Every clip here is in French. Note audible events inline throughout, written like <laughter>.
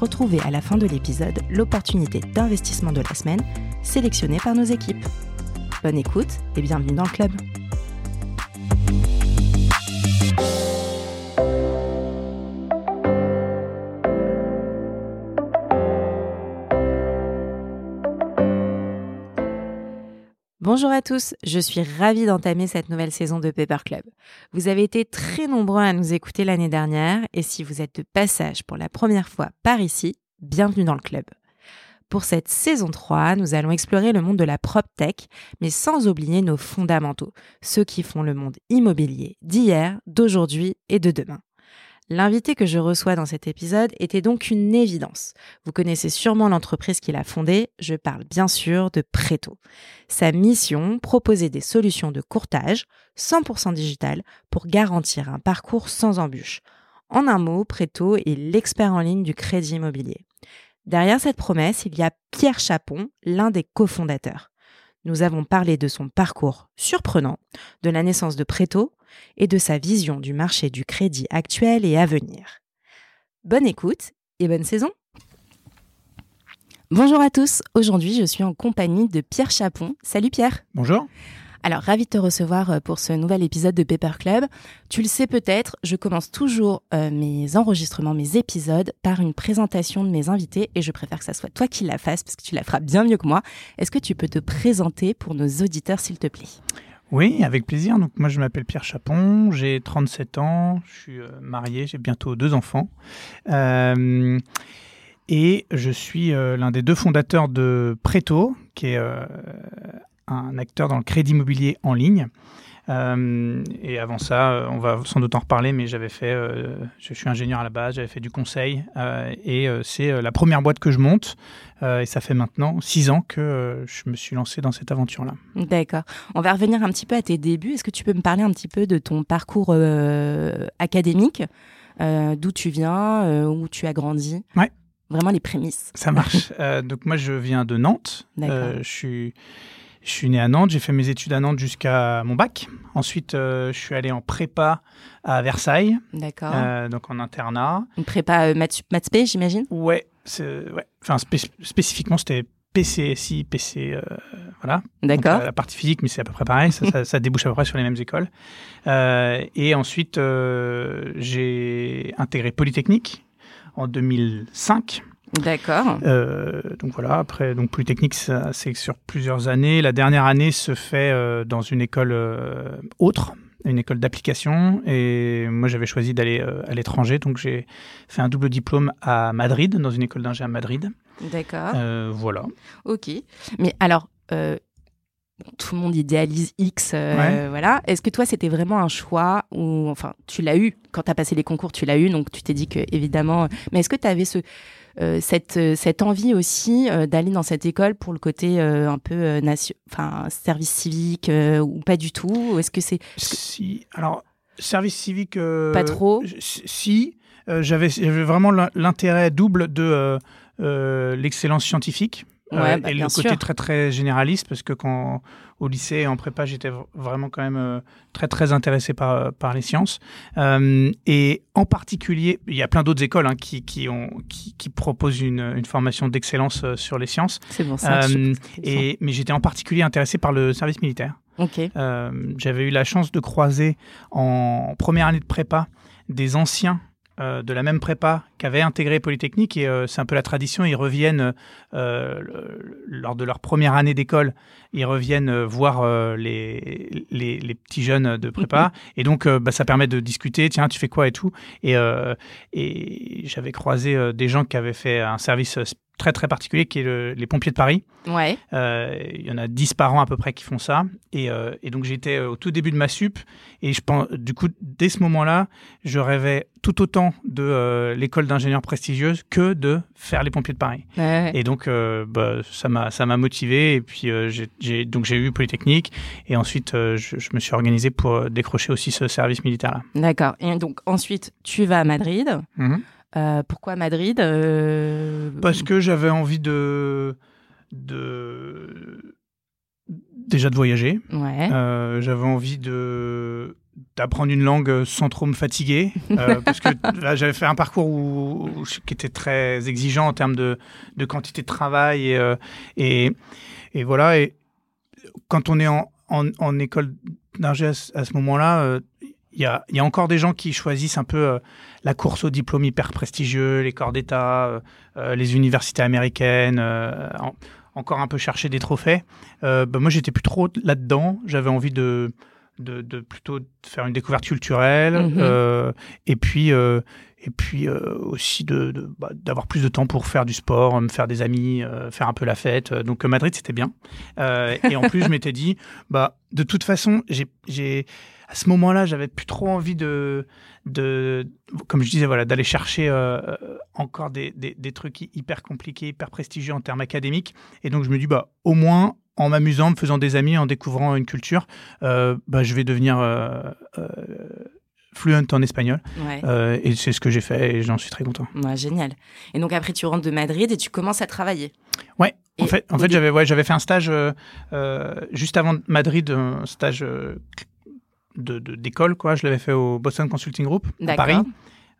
Retrouvez à la fin de l'épisode l'opportunité d'investissement de la semaine sélectionnée par nos équipes. Bonne écoute et bienvenue dans le club. Bonjour à tous, je suis ravie d'entamer cette nouvelle saison de Paper Club. Vous avez été très nombreux à nous écouter l'année dernière et si vous êtes de passage pour la première fois par ici, bienvenue dans le club. Pour cette saison 3, nous allons explorer le monde de la tech, mais sans oublier nos fondamentaux, ceux qui font le monde immobilier d'hier, d'aujourd'hui et de demain. L'invité que je reçois dans cet épisode était donc une évidence. Vous connaissez sûrement l'entreprise qui l'a fondée, je parle bien sûr de Preto. Sa mission, proposer des solutions de courtage 100% digital pour garantir un parcours sans embûches. En un mot, Preto est l'expert en ligne du crédit immobilier. Derrière cette promesse, il y a Pierre Chapon, l'un des cofondateurs. Nous avons parlé de son parcours surprenant, de la naissance de Preto, et de sa vision du marché du crédit actuel et à venir. Bonne écoute et bonne saison Bonjour à tous, aujourd'hui je suis en compagnie de Pierre Chapon. Salut Pierre Bonjour alors, ravi de te recevoir euh, pour ce nouvel épisode de Paper Club. Tu le sais peut-être, je commence toujours euh, mes enregistrements, mes épisodes par une présentation de mes invités et je préfère que ça soit toi qui la fasses parce que tu la feras bien mieux que moi. Est-ce que tu peux te présenter pour nos auditeurs, s'il te plaît? Oui, avec plaisir. Donc moi je m'appelle Pierre Chapon, j'ai 37 ans, je suis euh, marié, j'ai bientôt deux enfants. Et je suis l'un des deux fondateurs de Preto, qui est un acteur dans le crédit immobilier en ligne. Euh, et avant ça, euh, on va sans doute en reparler, mais j'avais fait, euh, je suis ingénieur à la base, j'avais fait du conseil, et c'est la première boîte que je monte, et ça fait maintenant six ans que je me suis lancé dans cette aventure-là. D'accord. On va revenir un petit peu à tes débuts. Est-ce que tu peux me parler un petit peu de ton parcours académique, d'où tu viens, où tu as grandi? Ouais. Vraiment les prémices. Ça marche. <laughs> donc moi, je viens de Nantes. je suis je suis né à Nantes, j'ai fait mes études à Nantes jusqu'à mon bac. Ensuite, euh, je suis allé en prépa à Versailles. D'accord. Euh, donc en internat. Une prépa euh, maths, j'imagine? Ouais, ouais. Enfin, spécifiquement, c'était PCSI, PC, euh, voilà. D'accord. La partie physique, mais c'est à peu près pareil, ça, ça, <laughs> débouche à peu près sur les mêmes écoles. et ensuite, j'ai intégré Polytechnique en 2005. D'accord. Euh, donc voilà, après, donc Polytechnique, c'est sur plusieurs années. La dernière année se fait euh, dans une école euh, autre, une école d'application. Et moi, j'avais choisi d'aller à l'étranger. Donc j'ai fait un double diplôme à Madrid, dans une école d'ingénieur à Madrid. D'accord. voilà. Ok. Mais alors, tout le monde idéalise X, voilà. Est-ce que toi, c'était vraiment un choix ou, enfin, tu l'as eu? Quand tu as passé les concours, tu l'as eu, donc tu t'es dit que, évidemment. Mais est-ce que tu avais ce, cette, euh, cette envie aussi euh, d'aller dans cette école pour le côté un peu nation, enfin service civique ou pas du tout Est-ce que c'est si alors service civique pas trop Si j'avais vraiment l'intérêt double de l'excellence scientifique. Ouais, bah, et le côté très très généraliste parce que quand au lycée et en prépa j'étais vraiment quand même très très intéressé par par les sciences. Euh, et en particulier il y a plein d'autres écoles hein, qui qui ont qui, qui proposent une, une formation d'excellence sur les sciences. C'est bon ça euh, et mais j'étais en particulier intéressé par le service militaire. Euh, j'avais eu la chance de croiser en première année de prépa des anciens euh, de la même prépa qu'avait intégré Polytechnique et euh, c'est un peu la tradition. Ils reviennent euh, lors de leur première année d'école, ils reviennent voir les, les, petits jeunes de prépa mhm. et donc bah, ça permet de discuter. Tiens, tu fais quoi et tout. Et, et j'avais croisé des gens qui avaient fait un service très très particulier qui est les pompiers de Paris. Ouais. il y en a 10 par an à peu près qui font ça. Et, et donc j'étais au tout début de ma sup et je pense, du coup, dès ce moment-là, je rêvais tout autant de l'école d'ingénieurs prestigieuse que de faire les pompiers de Paris. Et donc bah, ça m'a ça m'a motivé et puis j'ai donc j'ai eu Polytechnique et ensuite je, me suis organisé pour décrocher aussi ce service militaire là. D'accord. Et donc ensuite tu vas à Madrid. Mmh. Euh, pourquoi Madrid euh, Parce que j'avais envie de, de déjà de voyager. Ouais. Euh, j'avais envie de d'apprendre une langue sans trop me fatiguer <laughs> parce que j'avais fait un parcours où, qui était très exigeant en termes de, de quantité de travail et, et, et, voilà et quand on est en, en, en école d'ingé à, ce moment-là y a, y a, encore des gens qui choisissent un peu la course au diplôme hyper prestigieux, les corps d'État, euh, euh, les universités américaines, euh, encore un peu chercher des trophées. Bah, moi, j'étais plus trop là-dedans. J'avais envie de, de, plutôt faire une découverte culturelle mhm. et puis et puis aussi de, bah, d'avoir plus de temps pour faire du sport, me faire des amis, faire un peu la fête. Donc Madrid c'était bien. et en plus je m'étais dit bah de toute façon j'ai à ce moment-là, j'avais plus trop envie de, de comme je disais, voilà, d'aller chercher euh, encore des, des, trucs hyper compliqués, hyper prestigieux en termes académiques. Et donc, je me dis, bah, au moins, en m'amusant, en me faisant des amis, en découvrant une culture, euh, bah, je vais devenir euh, fluent en espagnol. et c'est ce que j'ai fait et j'en suis très content. Ouais, génial. Et donc après, tu rentres de Madrid et tu commences à travailler. Ouais. en fait, en fait j'avais ouais, j'avais fait un stage juste avant Madrid, un stage d'école, quoi. Je l'avais fait au Boston Consulting Group à Paris.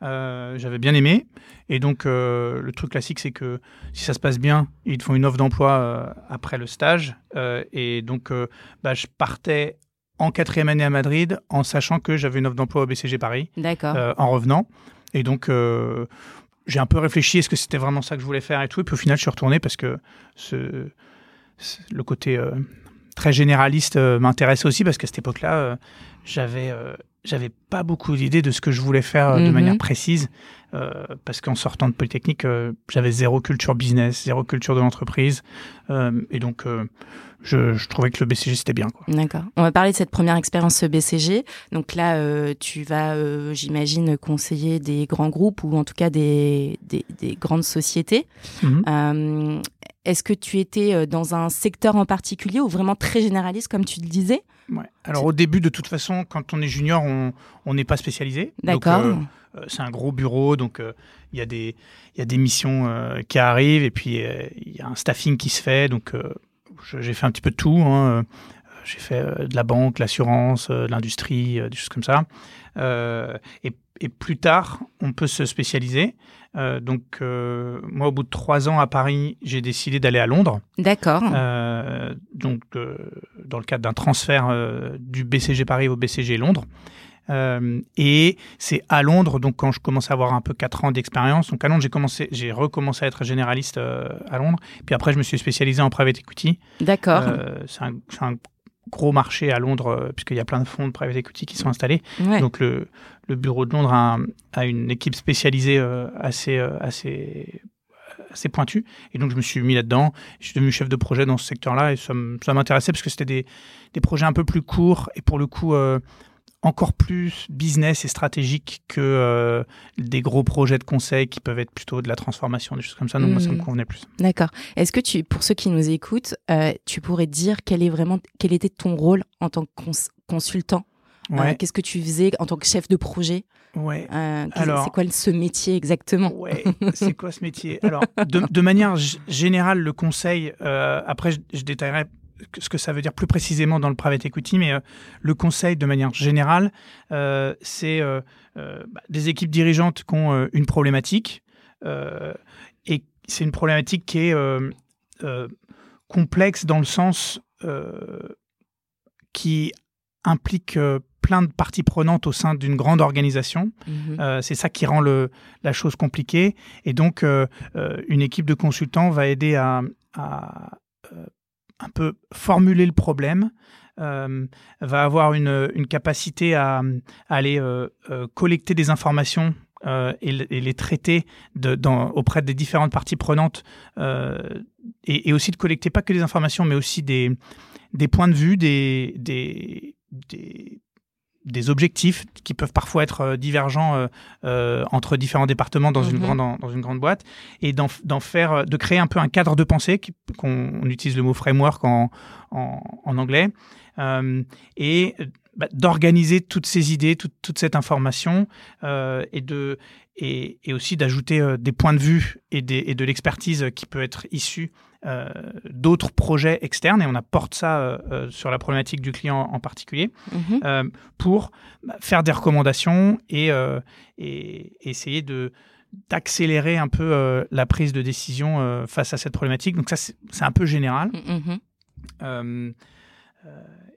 Euh, j'avais bien aimé. Et donc, euh, le truc classique, c'est que si ça se passe bien, ils te font une offre d'emploi euh, après le stage. et donc, bah, je partais en quatrième année à Madrid en sachant que j'avais une offre d'emploi au BCG Paris. en revenant. Et donc, j'ai un peu réfléchi, est-ce que c'était vraiment ça que je voulais faire et tout. Et puis au final, je suis retourné parce que ce, le côté très généraliste m'intéresse aussi parce qu'à cette époque-là, j'avais euh, j'avais pas beaucoup d'idées de ce que je voulais faire euh, de mhm. manière précise euh, parce qu'en sortant de Polytechnique, j'avais zéro culture business, zéro culture de l'entreprise et donc je, trouvais que le BCG c'était bien. D'accord. On va parler de cette première expérience BCG. Donc là, tu vas, j'imagine, conseiller des grands groupes ou en tout cas des, des, grandes sociétés. Mhm. Est-ce que tu étais dans un secteur en particulier ou vraiment très généraliste, comme tu le disais? Alors au début, de toute façon, quand on est junior, on n'est pas spécialisé. D'accord. Euh, euh, c'est un gros bureau, donc euh, il y, y a des missions qui arrivent et puis il y a un staffing qui se fait. Donc j'ai fait un petit peu de tout. Hein. J'ai fait de la banque, l'assurance, l'industrie, des choses comme ça. et, et, plus tard, on peut se spécialiser. Euh, donc, euh, moi, au bout de trois ans à Paris, j'ai décidé d'aller à Londres. D'accord. Euh, donc, dans le cadre d'un transfert du BCG Paris au BCG Londres. Et c'est à Londres, donc quand je commence à avoir un peu quatre ans d'expérience, donc à Londres, j'ai commencé, j'ai recommencé à être généraliste à Londres. Puis après, je me suis spécialisé en private equity. D'accord. c'est un, un, gros marché à Londres, puisqu'il y a plein de fonds de private equity qui sont installés. Donc le, le bureau de Londres a, une équipe spécialisée euh, assez, euh, assez, assez pointue. Et donc, je me suis mis là-dedans. Je suis devenu chef de projet dans ce secteur-là et ça m'intéressait parce que c'était des, des, projets un peu plus courts et pour le coup, euh, encore plus business et stratégique que des gros projets de conseil qui peuvent être plutôt de la transformation, des choses comme ça. Donc, moi, ça me mmh. convenait plus. D'accord. Est-ce que tu, pour ceux qui nous écoutent, tu pourrais dire quel, est vraiment, quel était ton rôle en tant que consultant? Euh, qu'est-ce que tu faisais en tant que chef de projet? Ouais. Euh, Alors, c'est quoi ce métier exactement? Ouais. C'est quoi ce métier? Alors, de, manière générale, le conseil. Euh, après, je, détaillerai ce que ça veut dire plus précisément dans le private equity, mais le conseil, de manière générale, c'est bah, des équipes dirigeantes qui ont une problématique, et c'est une problématique qui est complexe dans le sens qui implique plein de parties prenantes au sein d'une grande organisation. Mhm. Euh, c'est ça qui rend le, la chose compliquée. Et donc, euh, euh, une équipe de consultants va aider à, un peu formuler le problème, va avoir une, capacité à, aller collecter des informations et, les traiter auprès des différentes parties prenantes et, aussi de collecter pas que des informations, mais aussi des, points de vue, des, des objectifs qui peuvent parfois être euh, divergents euh, euh, entre différents départements dans, une mhm. grande, dans une grande boîte, et d'en faire, de créer un peu un cadre de pensée, qu'on utilise le mot framework en, en, anglais, et bah, d'organiser toutes ces idées, toute, toute cette information, et, de, et, et aussi d'ajouter des points de vue et, des, et de l'expertise qui peut être issue euh, d'autres projets externes et on apporte ça euh, euh, sur la problématique du client en particulier mhm. pour bah, faire des recommandations et, et essayer de d'accélérer un peu la prise de décision face à cette problématique. Donc ça, c'est un peu général. Mhm.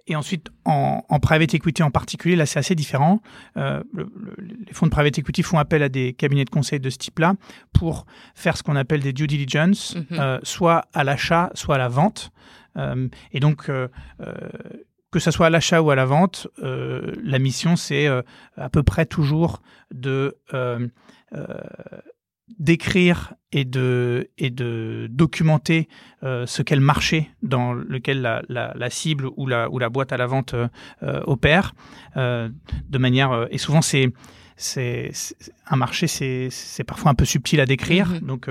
Et ensuite, en, private equity en particulier, là, c'est assez différent. Euh, les fonds de private equity font appel à des cabinets de conseil de ce type-là pour faire ce qu'on appelle des due diligence, mhm. euh, soit à l'achat, soit à la vente. Euh, et donc, que ce soit à l'achat ou à la vente, la mission, c'est à peu près toujours de d'écrire et de, et de documenter euh, ce qu'est le marché dans lequel la, la, cible ou la, ou la boîte à la vente euh, opère, euh, de manière et souvent c'est c'est un marché, c'est parfois un peu subtil à décrire. Mm-hmm. Donc,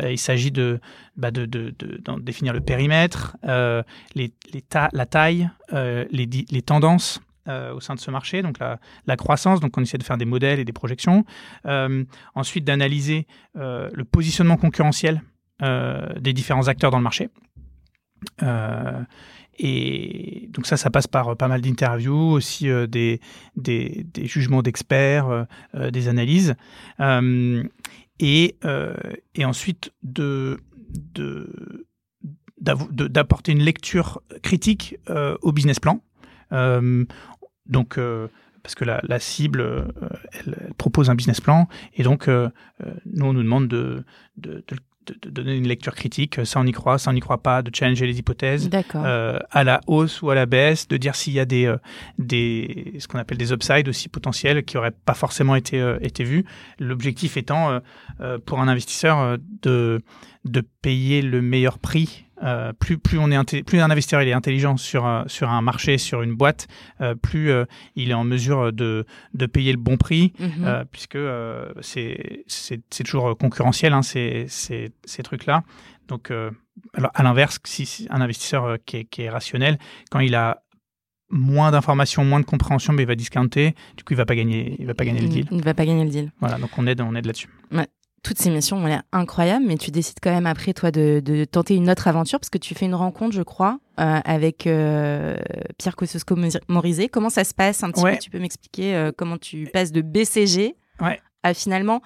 il s'agit de, bah de, de, de, définir le périmètre, les, les la taille, les, les tendances, euh, au sein de ce marché, donc la, croissance, donc on essaie de faire des modèles et des projections. Euh, ensuite, d'analyser euh, le positionnement concurrentiel des différents acteurs dans le marché. et donc ça, ça passe par pas mal d'interviews, aussi des, jugements d'experts, des analyses. et, ensuite d'apporter une lecture critique au business plan. Donc, euh, parce que la, cible, euh, elle, propose un business plan, et donc euh, nous, on nous demande de, donner une lecture critique, ça on y croit, ça on n'y croit pas, de challenger les hypothèses à la hausse ou à la baisse, de dire s'il y a des, des ce qu'on appelle des upsides aussi potentiels qui n'auraient pas forcément été, été vus. L'objectif étant pour un investisseur de, de payer le meilleur prix euh, plus, plus, on est plus un investisseur il est intelligent sur, euh, sur un marché, sur une boîte, euh, plus il est en mesure de, de payer le bon prix, mhm. puisque c'est toujours concurrentiel, hein, ces, ces, ces trucs-là. Donc, alors, à l'inverse, si, un investisseur qui est, qui, est, rationnel, quand il a moins d'informations, moins de compréhension, mais il va discounter, du coup, il va pas gagner, il va pas gagner le deal. Il va pas gagner le deal. Voilà, donc on aide, on aide là-dessus. Ouais toutes ces missions ont l'air incroyables, mais tu décides quand même après, toi, de, tenter une autre aventure, parce que tu fais une rencontre, je crois, euh, avec euh, Pierre Kosciusko-Morizet. Comment ça se passe un petit peu? Tu peux m'expliquer euh, comment tu passes de BCG à finalement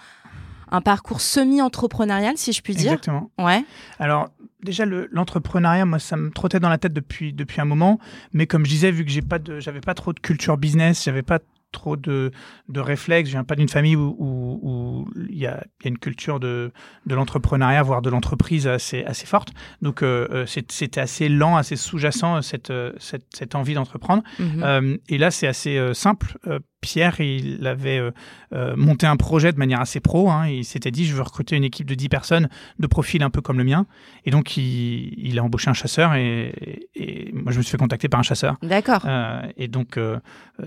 un parcours semi-entrepreneurial, si je puis dire? Exactement. Ouais. Alors, déjà, l'entrepreneuriat, moi, ça me trottait dans la tête depuis, depuis un moment, mais comme je disais, vu que j'ai pas de, j'avais pas trop de culture business, j'avais pas trop de, de réflexes. Je viens pas d'une famille où il y, a, y a une culture de, de l'entrepreneuriat, voire de l'entreprise assez, assez forte. Donc, euh, euh, c'était assez lent, assez sous-jacent, cette, euh, cette, cette, envie d'entreprendre. Mhm. et là, c'est assez simple. Pierre, il avait euh, euh, monté un projet de manière assez pro. Hein. il s'était dit, je veux recruter une équipe de 10 personnes de profil un peu comme le mien. Et donc, il, a embauché un chasseur et, moi, je me suis fait contacter par un chasseur. D'accord. Euh, et donc,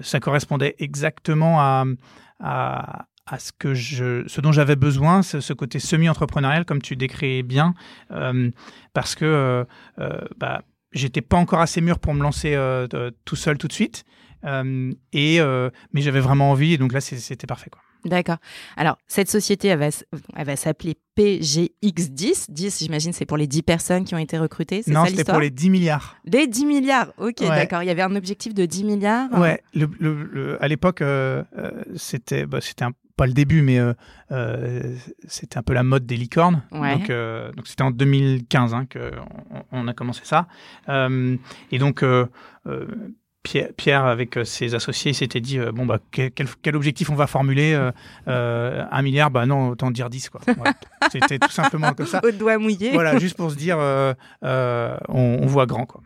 ça correspondait exactement à, à, ce, que je, ce dont j'avais besoin, ce, ce côté semi-entrepreneurial, comme tu décris bien, parce que bah, j'étais pas encore assez mûr pour me lancer tout seul tout de suite. Euh, et, euh, mais j'avais vraiment envie, et donc là, c'était parfait. Quoi. D'accord. Alors, cette société, elle va, elle va s'appeler PGX10. 10, j'imagine, c'est pour les 10 personnes qui ont été recrutées. Non, c'était pour les 10 milliards. Les 10 milliards, ok, d'accord. Il y avait un objectif de 10 milliards. Ouais, le, à l'époque, euh, c'était bah, pas le début, mais c'était un peu la mode des licornes. Donc, donc c'était en 2015 hein, qu'on on a commencé ça. et donc, Pierre, avec ses associés, s'était dit bon bah quel, quel, objectif on va formuler Un milliard, bah non, autant dire 10 quoi. <laughs> C'était tout simplement comme ça. Au doigt mouillé. Voilà, juste pour se dire on, voit grand quoi.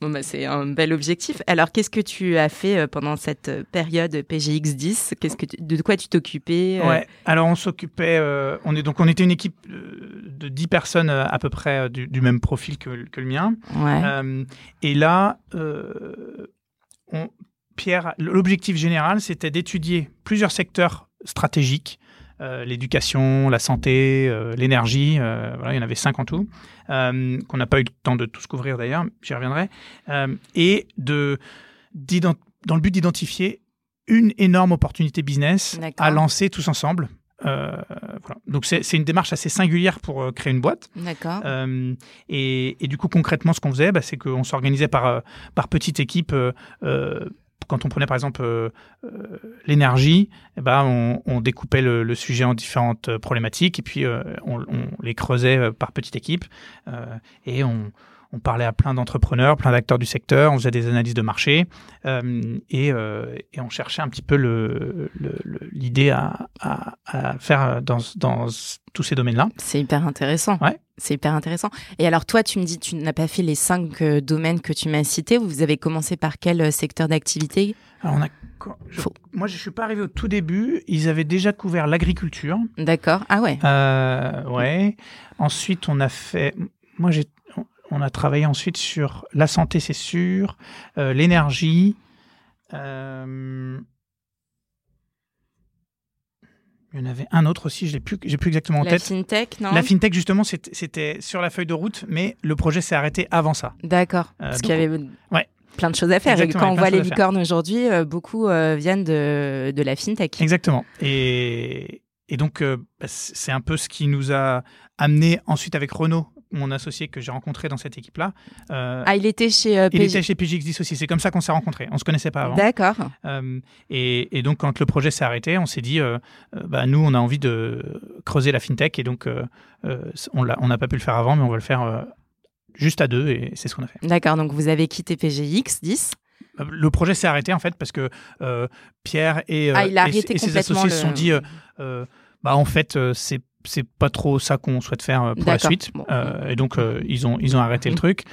Bon bah c'est un bel objectif. Alors qu'est-ce que tu as fait pendant cette période PGX 10 Qu'est-ce que de quoi tu t'occupais Ouais. Alors on s'occupait, on est donc on était une équipe de 10 personnes à peu près du, même profil que, que le mien. Ouais. et là Pierre, l'objectif général, c'était d'étudier plusieurs secteurs stratégiques, euh, l'éducation, la santé, euh, l'énergie, euh, il y en avait cinq en tout, qu'on n'a pas eu le temps de tous couvrir d'ailleurs, j'y reviendrai, et de, dans le but d'identifier une énorme opportunité business à lancer tous ensemble. Donc c'est une démarche assez singulière pour créer une boîte. D'accord. Et, du coup concrètement ce qu'on faisait, bah, c'est qu'on s'organisait par, par petites équipes quand on prenait par exemple euh, euh, l'énergie, eh ben, on, découpait le, sujet en différentes euh, problématiques et puis on, les creusait par petites équipes et on, parlait à plein d'entrepreneurs, plein d'acteurs du secteur, on faisait des analyses de marché et, on cherchait un petit peu l'idée à, faire dans, dans tous ces domaines-là. C'est hyper intéressant. Ouais. C'est hyper intéressant. Et alors toi, tu me dis, tu n'as pas fait les cinq euh, domaines que tu m'as cités. Vous avez commencé par quel euh, secteur d'activité? On a... Moi, je ne suis pas arrivé au tout début. Ils avaient déjà couvert l'agriculture. D'accord. Ah ouais. Euh, ouais. Ensuite, on a fait. Moi, j'ai. On a travaillé ensuite sur la santé, c'est sûr, l'énergie. Il y en avait un autre aussi, je n'ai plus, j'ai plus exactement en tête. La fintech, non? La fintech, justement, c'était sur la feuille de route, mais le projet s'est arrêté avant ça. D'accord. Euh, parce qu'il y avait plein de choses à faire. et quand on voit les licornes aujourd'hui, euh, beaucoup euh, viennent de, de, la fintech. Exactement. Et, et donc, bah, c'est un peu ce qui nous a amené ensuite avec Renault mon associé que j'ai rencontré dans cette équipe-là. Euh, ah, il était chez euh, Il était chez PGX10 aussi. C'est comme ça qu'on s'est rencontrés. On se connaissait pas avant. D'accord. Euh, et, donc, quand le projet s'est arrêté, on s'est dit, bah, nous, on a envie de creuser la fintech. Et donc, on n'a pas pu le faire avant, mais on va le faire juste à deux. Et c'est ce qu'on a fait. D'accord. Donc, vous avez quitté PGX10 le projet s'est arrêté en fait parce que Pierre et, ah, et, ses associés se sont dit bah en fait c'est c'est pas trop ça qu'on souhaite faire euh, pour la suite. Euh, et donc, euh, ils, ont, ils ont arrêté le mm. truc.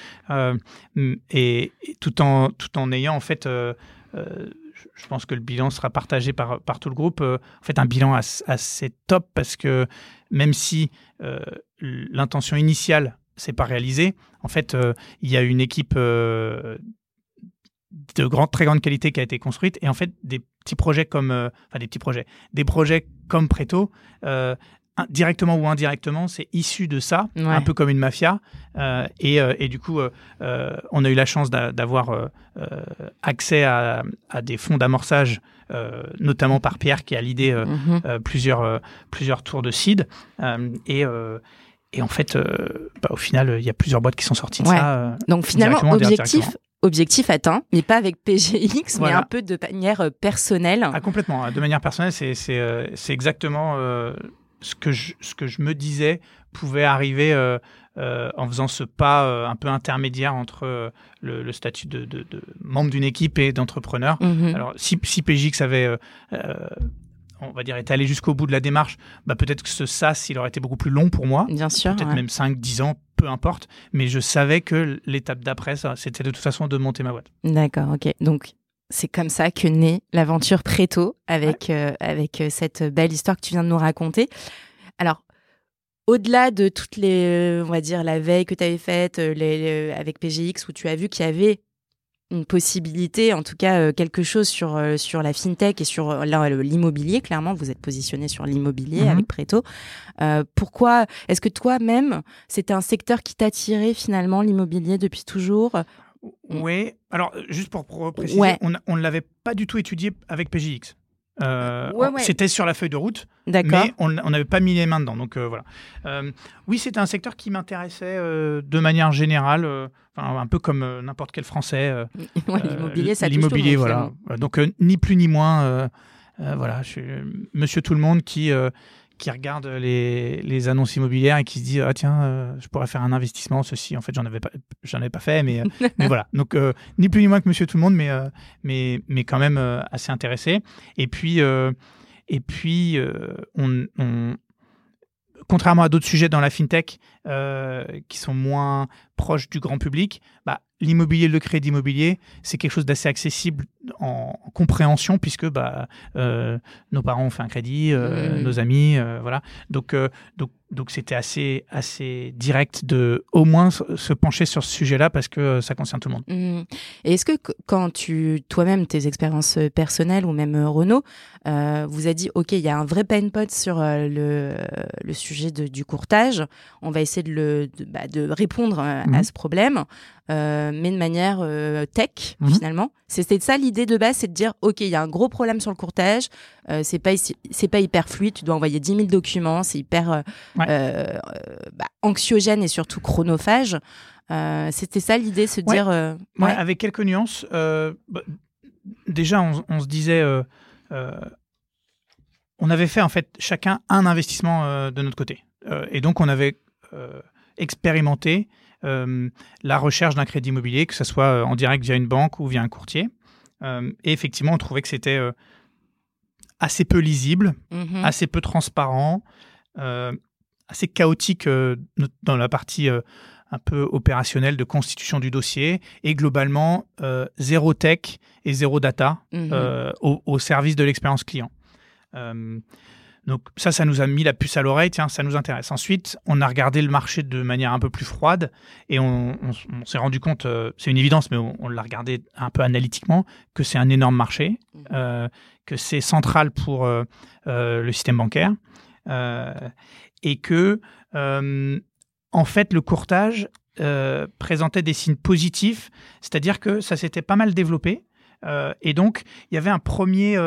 et, tout, en, tout en ayant, en fait, je pense que le bilan sera partagé par, par tout le groupe. en fait, un bilan assez top parce que même si l'intention initiale s'est pas réalisée, en fait, il y a une équipe de grande, très grande qualité qui a été construite. Et en fait, des petits projets comme, enfin des petits projets, des projets comme Preto directement ou indirectement, c'est issu de ça, un peu comme une mafia. Euh, euh, et, du coup, euh, on a eu la chance d'avoir accès à, des fonds d'amorçage, notamment par Pierre qui a l'idée mhm. plusieurs, plusieurs tours de seed. et, et en fait, bah, au final, il y a plusieurs boîtes qui sont sorties de ça. Donc finalement, objectif, objectif atteint, mais pas avec PGX, mais un peu de manière personnelle. Ah, complètement. De manière personnelle, c'est exactement ce que je, ce que je me disais pouvait arriver euh, euh, en faisant ce pas euh, un peu intermédiaire entre le, statut de, de, membre d'une équipe et d'entrepreneur. Mhm. Alors, si, si PGX avait on va dire, été allé jusqu'au bout de la démarche, bah, peut-être que ce SAS, il aurait été beaucoup plus long pour moi. Bien sûr. Peut-être même 5, 10 ans, peu importe. Mais je savais que l'étape d'après, c'était de toute façon de monter ma boîte. D'accord, ok. Donc, c'est comme ça que naît l'aventure Préto avec, euh, avec euh, cette belle histoire que tu viens de nous raconter. Alors, au-delà de toutes les, on va dire, la veille que tu avais faite les, avec PGX, où tu as vu qu'il y avait une possibilité, en tout cas euh, quelque chose sur, sur la fintech et sur l'immobilier, clairement, vous êtes positionné sur l'immobilier mhm. avec Préto. pourquoi Est-ce que toi-même, c'était un secteur qui t'attirait finalement, l'immobilier, depuis toujours? Oui, alors juste pour, préciser, on ne l'avait pas du tout étudié avec PJX. Euh, c'était sur la feuille de route, mais on n'avait pas mis les mains dedans. Donc euh, voilà. Euh, oui, c'était un secteur qui m'intéressait de manière générale, un peu comme n'importe quel Français. <laughs> l'immobilier, ça L'immobilier, voilà. Donc ni plus ni moins. voilà, je suis Monsieur Tout le Monde qui qui regarde les, les, annonces immobilières et qui se dit ah tiens euh, je pourrais faire un investissement ceci. En fait j'en avais pas j'en avais pas fait mais, euh, <laughs> mais voilà. Donc euh, ni plus ni moins que Monsieur tout le monde mais mais mais quand même assez intéressé. Et puis et puis on, on, contrairement à d'autres sujets dans la fintech qui sont moins proches du grand public bah, l'immobilier, le crédit immobilier, c'est quelque chose d'assez accessible en, compréhension puisque bah, euh, nos parents ont fait un crédit, euh, nos amis, euh, voilà. Donc, donc donc c'était assez, assez direct de au moins se pencher sur ce sujet-là parce que ça concerne tout le monde. Mmh. Et est-ce que quand tu, toi-même, tes expériences personnelles ou même Renault, vous a dit, OK, il y a un vrai pain point sur le, le sujet du courtage, on va essayer de, le, de, bah, de répondre à mmh. ce problème, mais de manière tech, mmh. finalement. C'était ça l'idée de base, c'est de dire, OK, il y a un gros problème sur le courtage, c'est pas, c'est pas hyper fluide, tu dois envoyer 10 000 documents, c'est hyper euh, bah, anxiogène et surtout chronophage. Euh, c'était ça l'idée, se dire. Euh, ouais. avec quelques nuances. Bah, déjà, on, se disait on avait fait en fait chacun un investissement de notre côté. et donc on avait expérimenté la recherche d'un crédit immobilier, que ce soit en direct via une banque ou via un courtier. et effectivement, on trouvait que c'était assez peu lisible, mm-hmm. assez peu transparent, assez chaotique euh, dans la partie euh, un peu opérationnelle de constitution du dossier et globalement euh, zéro tech et zéro data mhm. au, service de l'expérience client. Donc ça, ça nous a mis la puce à l'oreille, tiens, ça nous intéresse. Ensuite, on a regardé le marché de manière un peu plus froide et on, s'est rendu compte, c'est une évidence, mais on, l'a regardé un peu analytiquement, que c'est un énorme marché, mhm. que c'est central pour le système bancaire et que, euh, en fait, le courtage euh, présentait des signes positifs, c'est-à-dire que ça s'était pas mal développé. Euh, et donc, il y avait un premier,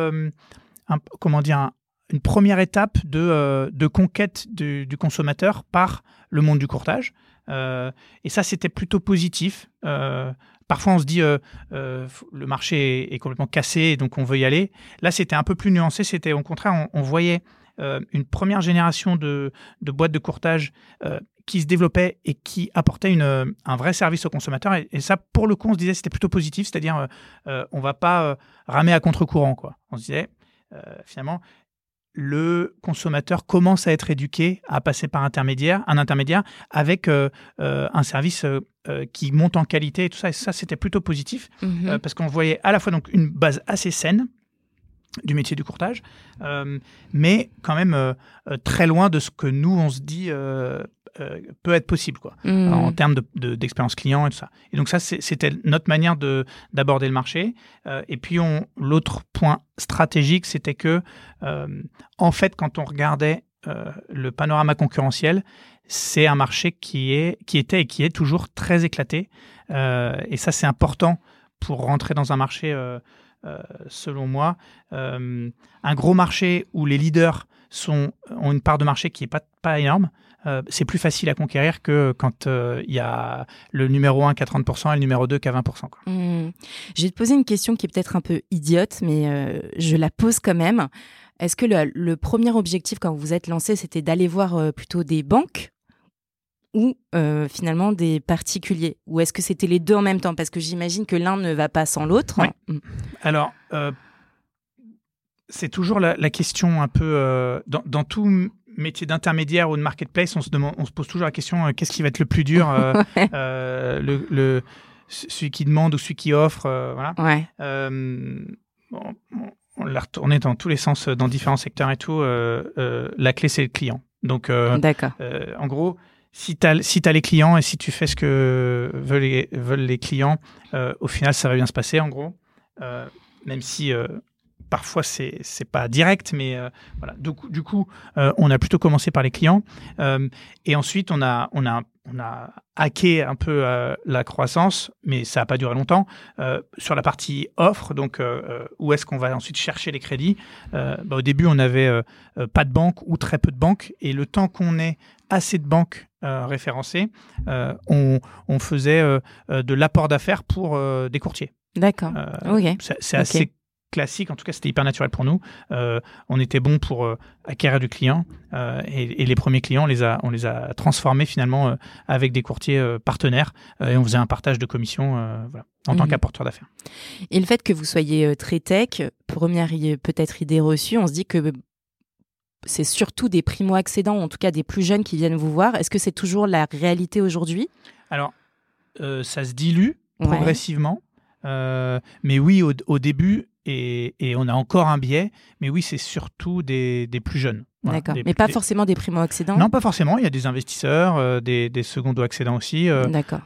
comment dire, une première étape de, de conquête du, consommateur par le monde du courtage. et ça, c'était plutôt positif. Parfois, on se dit le marché est, complètement cassé, donc on veut y aller. Là, c'était un peu plus nuancé. C'était au contraire, on voyait euh, une première génération de, boîtes de courtage euh, qui se développait et qui apportait une, un vrai service au consommateur. Et, ça, pour le coup, on se disait c'était plutôt positif, c'est-à-dire euh, on va pas ramer à contre-courant. Quoi. On se disait finalement le consommateur commence à être éduqué à passer par intermédiaire, un intermédiaire avec un service qui monte en qualité et tout ça. Et ça, c'était plutôt positif mm-hmm. parce qu'on voyait à la fois donc une base assez saine du métier du courtage, euh, mais quand même euh, euh, très loin de ce que nous, on se dit peut être possible quoi, mmh. en termes d'expérience de, client et tout ça. Et donc ça, c'était notre manière d'aborder le marché. et puis l'autre point stratégique, c'était que, en fait, quand on regardait le panorama concurrentiel, c'est un marché qui, est, qui était et qui est toujours très éclaté. et ça, c'est important pour rentrer dans un marché selon moi, euh, un gros marché où les leaders ont une part de marché qui n'est pas, pas énorme, euh, c'est plus facile à conquérir que quand il y a le numéro 1 qui a 30% et le numéro 2 qui a 20%. Mmh. Je vais te poser une question qui est peut-être un peu idiote, mais je la pose quand même. Est-ce que le, le, premier objectif quand vous êtes lancé, c'était d'aller voir plutôt des banques ou euh, finalement des particuliers? Ou est-ce que c'était les deux en même temps? Parce que j'imagine que l'un ne va pas sans l'autre. Mm. Alors, euh, c'est toujours la, question un peu... Euh, dans, tout métier d'intermédiaire ou de marketplace, on se, demande, on se pose toujours la question qu'est-ce qui va être le plus dur <laughs> le, Celui qui demande ou celui qui offre voilà. on l'a retourné dans tous les sens, dans différents secteurs et tout. la clé, c'est le client. Donc, en gros, si tu as, les clients et si tu fais ce que veulent les, clients, euh, au final, ça va bien se passer, en gros. Euh, même si euh, parfois, c'est n'est pas direct, mais voilà. Du coup, on a plutôt commencé par les clients. et ensuite, on a, hacké un peu la croissance, mais ça n'a pas duré longtemps. Sur la partie offre, donc où est-ce qu'on va ensuite chercher les crédits? Bah, Au début, on n'avait pas de banque ou très peu de banques, et le temps qu'on ait assez de banques référencées, on, faisait de l'apport d'affaires pour des courtiers. D'accord. C'est assez classique. En tout cas, c'était hyper naturel pour nous. Euh, on était bon pour euh, acquérir du client euh, et, et, les premiers clients, on les a, on les a transformés finalement euh, avec des courtiers euh, partenaires et on faisait un partage de commissions voilà, en tant Mhm. qu'apporteur d'affaires. Et le fait que vous soyez euh, très tech, première peut-être idée reçue, on se dit que c'est surtout des primo-accédants, ou en tout cas des plus jeunes qui viennent vous voir. Est-ce que c'est toujours la réalité aujourd'hui? Alors, euh, ça se dilue Ouais. progressivement, euh, mais oui, au, au début, et, et on a encore un biais, mais oui, c'est surtout des, des plus jeunes. Voilà, D'accord. Mais pas des- forcément des primo-accédants? Non, pas forcément. Il y a des investisseurs, euh, des, des secondo-accédants aussi. D'accord.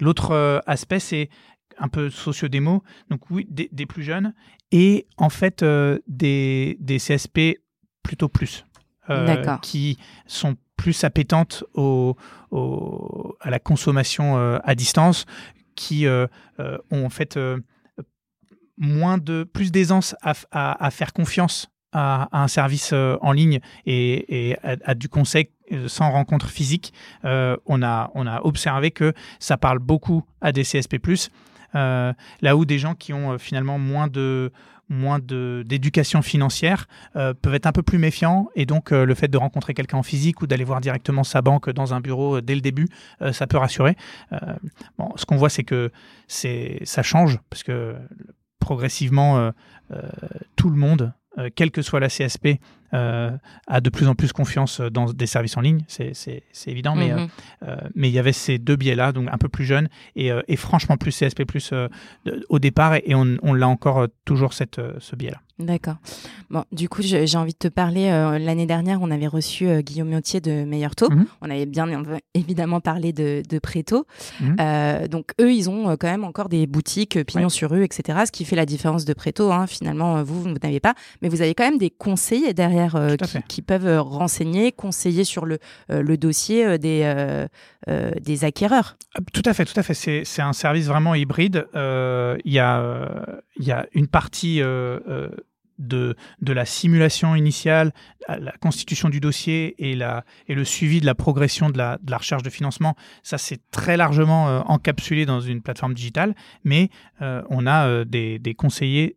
L'autre aspect, c'est un peu socio-démo. Donc oui, des, plus jeunes et en fait des, des CSP plutôt plus. euh, qui sont plus au, au- à la consommation euh, à distance, qui euh, ont en fait moins de, plus d'aisance à, f- à- à faire confiance à, à un service en ligne et, et à, du conseil sans rencontre physique. On, a, on a observé que ça parle beaucoup à des CSP+, là où des gens qui ont euh, finalement moins de moins d'éducation financière euh, peuvent être un peu plus méfiants et donc euh, le fait de rencontrer quelqu'un en physique ou d'aller voir directement sa banque dans un bureau euh, dès le début, euh, ça peut rassurer. Euh, bon, ce qu'on voit, c'est que ça change parce que progressivement, euh, euh, tout le monde, euh, quelle que soit la CSP, euh, a de plus en plus confiance dans des services en ligne, c'est c'est- c'est évident, mais Mhm. euh, mais il y avait ces deux biais-là, donc un peu plus jeune et, euh, et franchement plus CSP plus euh, au départ, et on, on l'a encore euh, toujours cette, euh, ce biais-là. D'accord. Bon, du coup, j'ai envie de te parler. euh, L'année dernière, on avait reçu euh, Guillaume Miotier de Meilleur Taux. Mhm. On avait bien év- évidemment parlé de, de Préto. Mhm. Euh, donc, eux, ils ont quand même encore des boutiques pignon Ouais. sur rue, etc. Ce qui fait la différence de Préto. hein. Finalement, vous, vous n'avez pas. Mais vous avez quand même des conseillers derrière qui, peuvent renseigner, conseiller sur le, le dossier des, des acquéreurs. Ah, Tout à fait, tout à fait. C'est un service vraiment hybride. Il y, a, y a une partie de, de la simulation initiale, la constitution du dossier et, la, et le suivi de la progression de la, de la recherche de financement. Ça, c'est très largement euh, encapsulé dans une plateforme digitale, mais euh, on a euh, des, des conseillers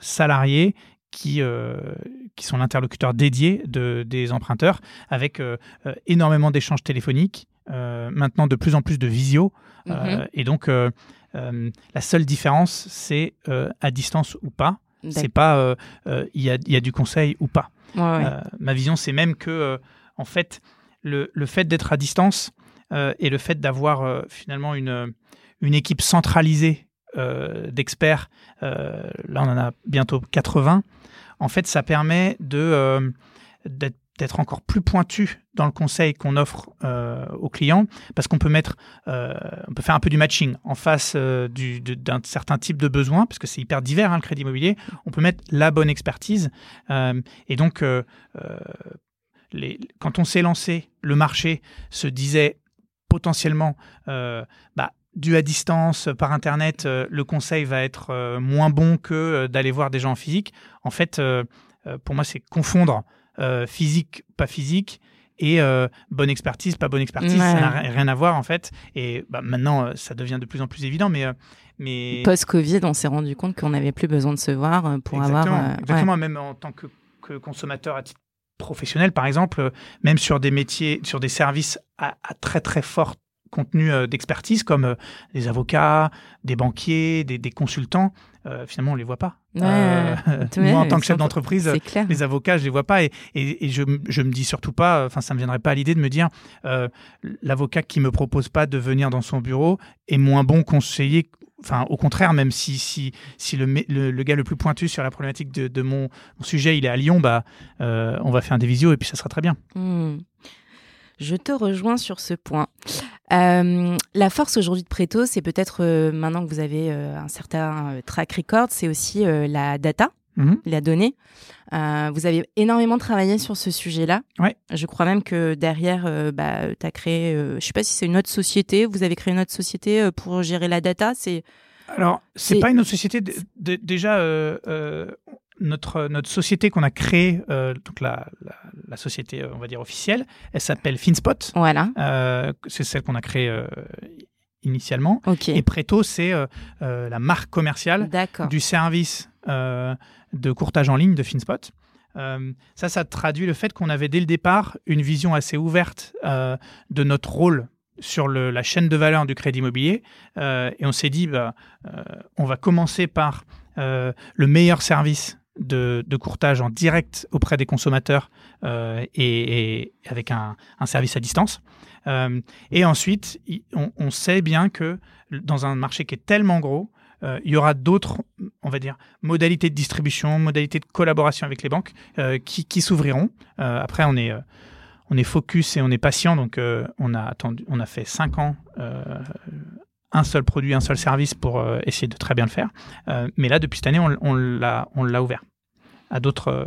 salariés qui, euh, qui sont l'interlocuteur dédié de, des emprunteurs, avec euh, énormément d'échanges téléphoniques, euh, maintenant de plus en plus de visio. Mhm. et donc, la seule différence, c'est à distance ou pas. C'est pas euh, euh, il y, a, il y a du conseil ou pas. Ouais, ouais. Euh, ma vision, c'est même que, en fait, le, le fait d'être à distance et le fait d'avoir finalement une, une équipe centralisée d'experts, là on en a bientôt 80, en fait, ça permet de d'être d'être encore plus pointu dans le conseil qu'on offre euh, aux clients parce qu'on peut mettre euh, on peut faire un peu du matching en face euh, d'un certain type de besoin parce que c'est hyper divers hein, le crédit immobilier. On peut mettre la bonne expertise et donc quand on s'est lancé le marché se disait potentiellement bah, dû à distance par internet le conseil va être moins bon que d'aller voir des gens en physique. En fait pour moi c'est confondre euh, physique pas physique et euh, bonne expertise pas bonne expertise ça n'a ri- rien à voir en fait et bah, maintenant euh, ça devient de plus en plus évident mais mais Post-Covid, on s'est rendu compte qu'on n'avait plus besoin de se voir pour exactement, avoir. ouais. exactement même en tant que, que consommateur à titre professionnel par exemple même sur des métiers sur des services à, à très très fort contenu d'expertise comme des avocats des banquiers des, des consultants euh, finalement on les voit pas Ouais, Euh, <laughs> ouais, moi en tant que chef un- d'entreprise les avocats, je les vois pas et, et, et je, je me dis surtout pas, enfin ça me viendrait pas à l'idée de me dire euh, l'avocat qui me propose pas de venir dans son bureau est moins bon conseiller. Enfin, au contraire, même si, si, si le, le, le gars le plus pointu sur la problématique de, de mon, mon sujet, il est à Lyon, bah, euh, on va faire des visios et puis ça sera très bien. Hmm. Je te rejoins sur ce point. Euh, la force aujourd'hui de Preto, c'est peut-être euh, maintenant que vous avez euh, un certain track record, c'est aussi la data, Mhm. la donnée. Vous avez énormément travaillé sur ce sujet-là. Ouais. Je crois même que derrière, bah, tu as créé, je sais pas si c'est une autre société, vous avez créé une autre société pour gérer la data. C'est Alors, c'est pas une autre société. déjà, euh, euh, notre, notre société qu'on a créée, euh, donc la, la, la société, euh, on va dire officielle, elle s'appelle FinSpot. voilà. Euh, c'est celle qu'on a créée initialement. Et Preto, c'est la marque commerciale du service de courtage en ligne de FinSpot. ça, ça traduit le fait qu'on avait dès le départ une vision assez ouverte de notre rôle sur la chaîne de valeur du crédit immobilier. et on s'est dit, bah, on va commencer par le meilleur service de, courtage en direct auprès des consommateurs euh, et, avec un, service à distance. Euh, et ensuite, on, sait bien que dans un marché qui est tellement gros, euh, il y aura d'autres, on va dire, modalités de distribution, modalités de collaboration avec les banques qui, s'ouvriront. après, on est, on est focus et on est patient, donc on, a attendu, on a fait cinq ans un seul produit, un seul service pour essayer de très bien le faire. mais là, depuis cette année, on, on l'a ouvert à d'autres, euh,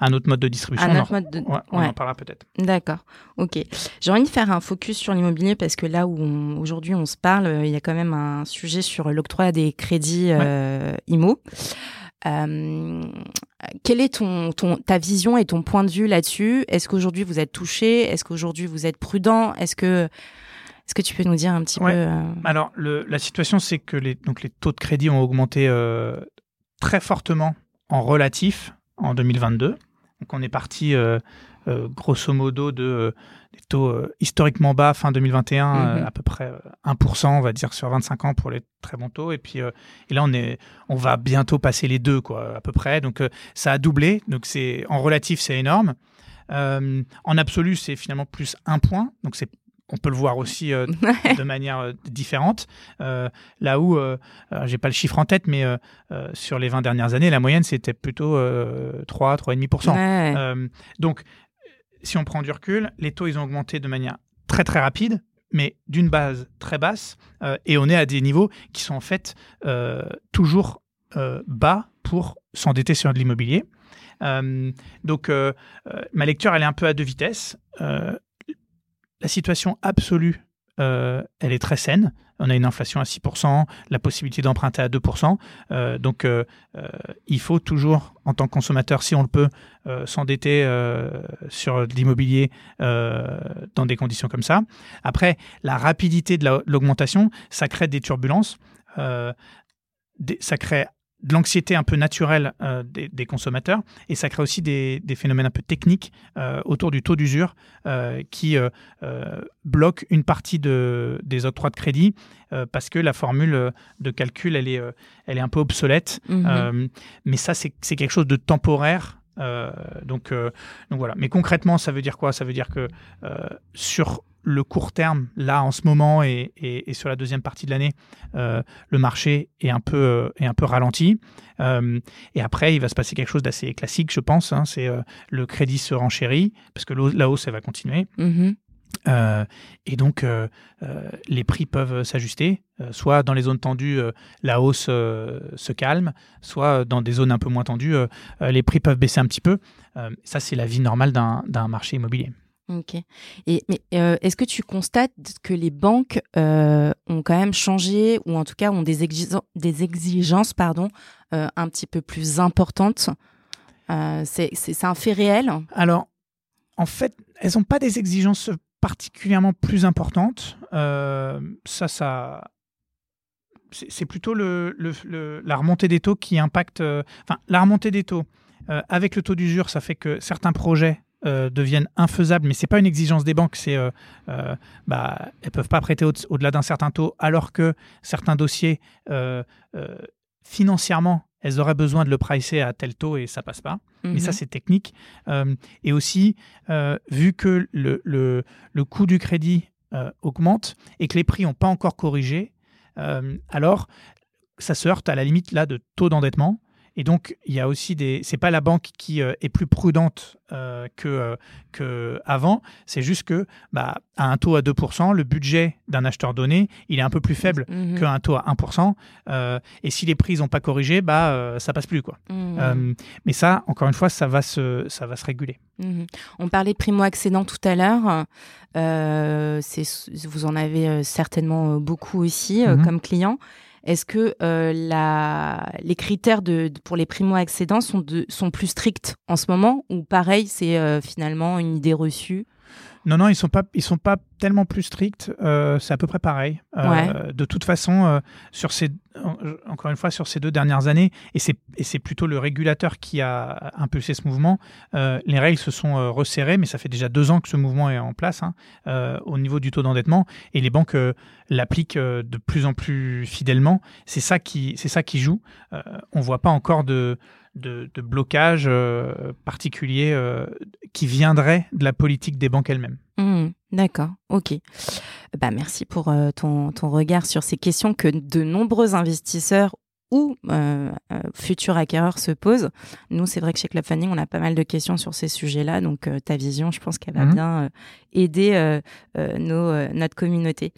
un autre mode de distribution. Un autre mode de... on en parlera peut-être. D'accord. Ok. J'ai envie de faire un focus sur l'immobilier parce que là où aujourd'hui on se parle, euh, il y a quand même un sujet sur l'octroi des crédits euh, IMO. Euh, quelle est ton, ton, ta vision et ton point de vue là-dessus? Est-ce qu'aujourd'hui vous êtes touché? Est-ce qu'aujourd'hui vous êtes prudent? Est-ce que est-ce que tu peux nous dire un petit peu Alors, le, la situation, c'est que les, donc les taux de crédit ont augmenté très fortement en relatif en 2022. Donc on est parti euh, euh, grosso modo de euh, des taux historiquement bas fin 2021, mhm. à peu près 1%, on va dire sur 25 ans pour les très bons taux. Et puis et là on est, on va bientôt passer les deux quoi, à peu près. Donc ça a doublé. Donc c'est en relatif c'est énorme. en absolu c'est finalement plus un point. Donc c'est on peut le voir aussi euh, <laughs> de manière euh, différente. Euh, là où, j'ai pas le chiffre en tête, mais sur les 20 dernières années, la moyenne, c'était plutôt 3, 3,5%. donc, si on prend du recul, les taux, ils ont augmenté de manière très, très rapide, mais d'une base très basse, et on est à des niveaux qui sont en fait toujours bas pour s'endetter sur de l'immobilier. donc, ma lecture, elle est un peu à deux vitesses la situation absolue, euh, elle est très saine. On a une inflation à 6%, la possibilité d'emprunter à 2%. Euh, donc, euh, il faut toujours, en tant que consommateur, si on le peut, s'endetter sur l'immobilier dans des conditions comme ça. Après, la rapidité de l'augmentation, ça crée des turbulences. ça crée de l'anxiété un peu naturelle euh, des, consommateurs et ça crée aussi des, phénomènes un peu techniques euh, autour du taux d'usure euh, qui bloquent une partie de, des octrois de crédit parce que la formule de calcul elle est, elle est un peu obsolète. Mhm. mais ça c'est quelque chose de temporaire. donc, donc voilà. Mais concrètement, ça veut dire quoi? Ça veut dire que sur le court terme, là en ce moment et, sur la deuxième partie de l'année, euh, le marché est un peu, euh, est un peu ralenti. Euh, et après, il va se passer quelque chose d'assez classique, je pense. Hein, c'est le crédit se renchérit parce que la hausse, elle va continuer. Mm-hmm. et donc, les prix peuvent s'ajuster. soit dans les zones tendues, la hausse se calme, soit dans des zones un peu moins tendues, les prix peuvent baisser un petit peu. ça, c'est la vie normale d'un marché immobilier. Ok. Et mais euh, est-ce que tu constates que les banques euh, ont quand même changé ou en tout cas ont des, des exigences pardon euh, un petit peu plus importantes C'est un fait réel? Alors, en fait, elles n'ont pas des exigences particulièrement plus importantes. ça, ça. C'est plutôt le, le, la remontée des taux qui impacte. Enfin, la remontée des taux avec le taux d'usure, ça fait que certains projets euh, deviennent infaisables, mais c'est pas une exigence des banques, c'est euh, euh, bah, elles peuvent pas prêter au-delà d'un certain taux, alors que certains dossiers financièrement elles auraient besoin de le pricer à tel taux et ça passe pas. Mais ça, mhm. c'est technique. et aussi, vu que le, le, le, coût du crédit augmente et que les prix n'ont pas encore corrigé, alors ça se heurte à la limite là de taux d'endettement. Et donc, il y a aussi des. C'est pas la banque qui euh, est plus prudente euh, que, euh, que avant. C'est juste que, bah, à un taux à 2%, le budget d'un acheteur donné, il est un peu plus faible mhm. qu'un taux à 1%. et si les prix n'ont pas corrigé, bah, ça passe plus, quoi. Mhm. mais ça, encore une fois, ça va se, ça va se réguler. Mhm. On parlait de primo-accédant tout à l'heure. vous en avez certainement beaucoup aussi comme client. Est-ce que euh, la, les critères de, pour les primo-accédants sont, sont plus stricts en ce moment ou pareil, c'est euh, finalement une idée reçue? Non, non, ils sont pas, ils sont pas tellement plus stricts. Euh, c'est à peu près pareil. Euh, de toute façon, euh, sur ces, encore une fois, sur ces deux dernières années, et c'est, et c'est plutôt le régulateur qui a impulsé ce mouvement. les règles se sont resserrées, mais ça fait déjà deux ans que ce mouvement est en place hein, au niveau du taux d'endettement, et les banques l'appliquent de plus en plus fidèlement. C'est ça qui, c'est ça qui joue. on voit pas encore de de, blocage euh, particulier euh, qui viendrait de la politique des banques elles-mêmes. Mmh, d'accord, ok. Bah, merci pour euh, ton, ton, regard sur ces questions que de nombreux investisseurs ou futurs acquéreurs se posent. Nous, c'est vrai que chez Club Funding, on a pas mal de questions sur ces sujets-là, donc ta vision, je pense qu'elle va mmh. bien aider nos, notre communauté.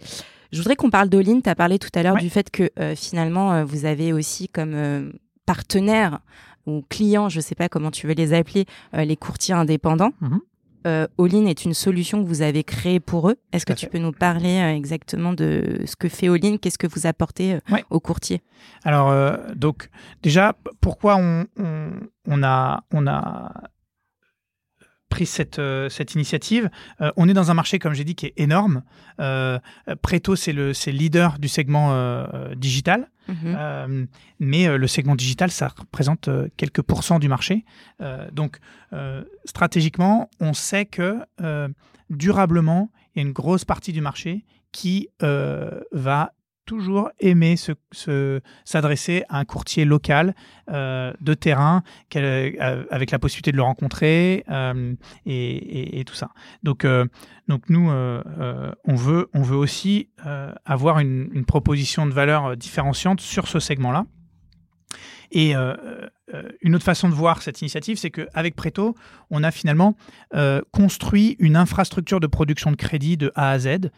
Je voudrais qu'on parle d'Olin. Tu as parlé tout à l'heure du fait que finalement, vous avez aussi comme partenaire ou clients, je ne sais pas comment tu veux les appeler, euh, les courtiers indépendants. Mhm. Euh, All-in est une solution que vous avez créée pour eux. Est-ce que tu peux nous parler euh, exactement de ce que fait All-in Qu'est-ce que vous apportez aux courtiers? Alors, donc, déjà, pourquoi on, on, a, on a pris cette, euh, cette initiative. Euh, on est dans un marché, comme j'ai dit, qui est énorme. Euh, Preto, c'est le, le leader du segment digital. Mhm. mais le segment digital, ça représente quelques pourcents du marché. donc, stratégiquement, on sait que durablement, il y a une grosse partie du marché qui va toujours aimer s'adresser à un courtier local euh, de terrain euh, avec la possibilité de le rencontrer euh, et, tout ça. Donc, donc nous, on, veut, on veut aussi avoir une, une, proposition de valeur différenciante sur ce segment-là. Et euh, euh, une autre façon de voir cette initiative, c'est qu'avec Preto, on a finalement euh, construit une infrastructure de production de crédit de A à Z,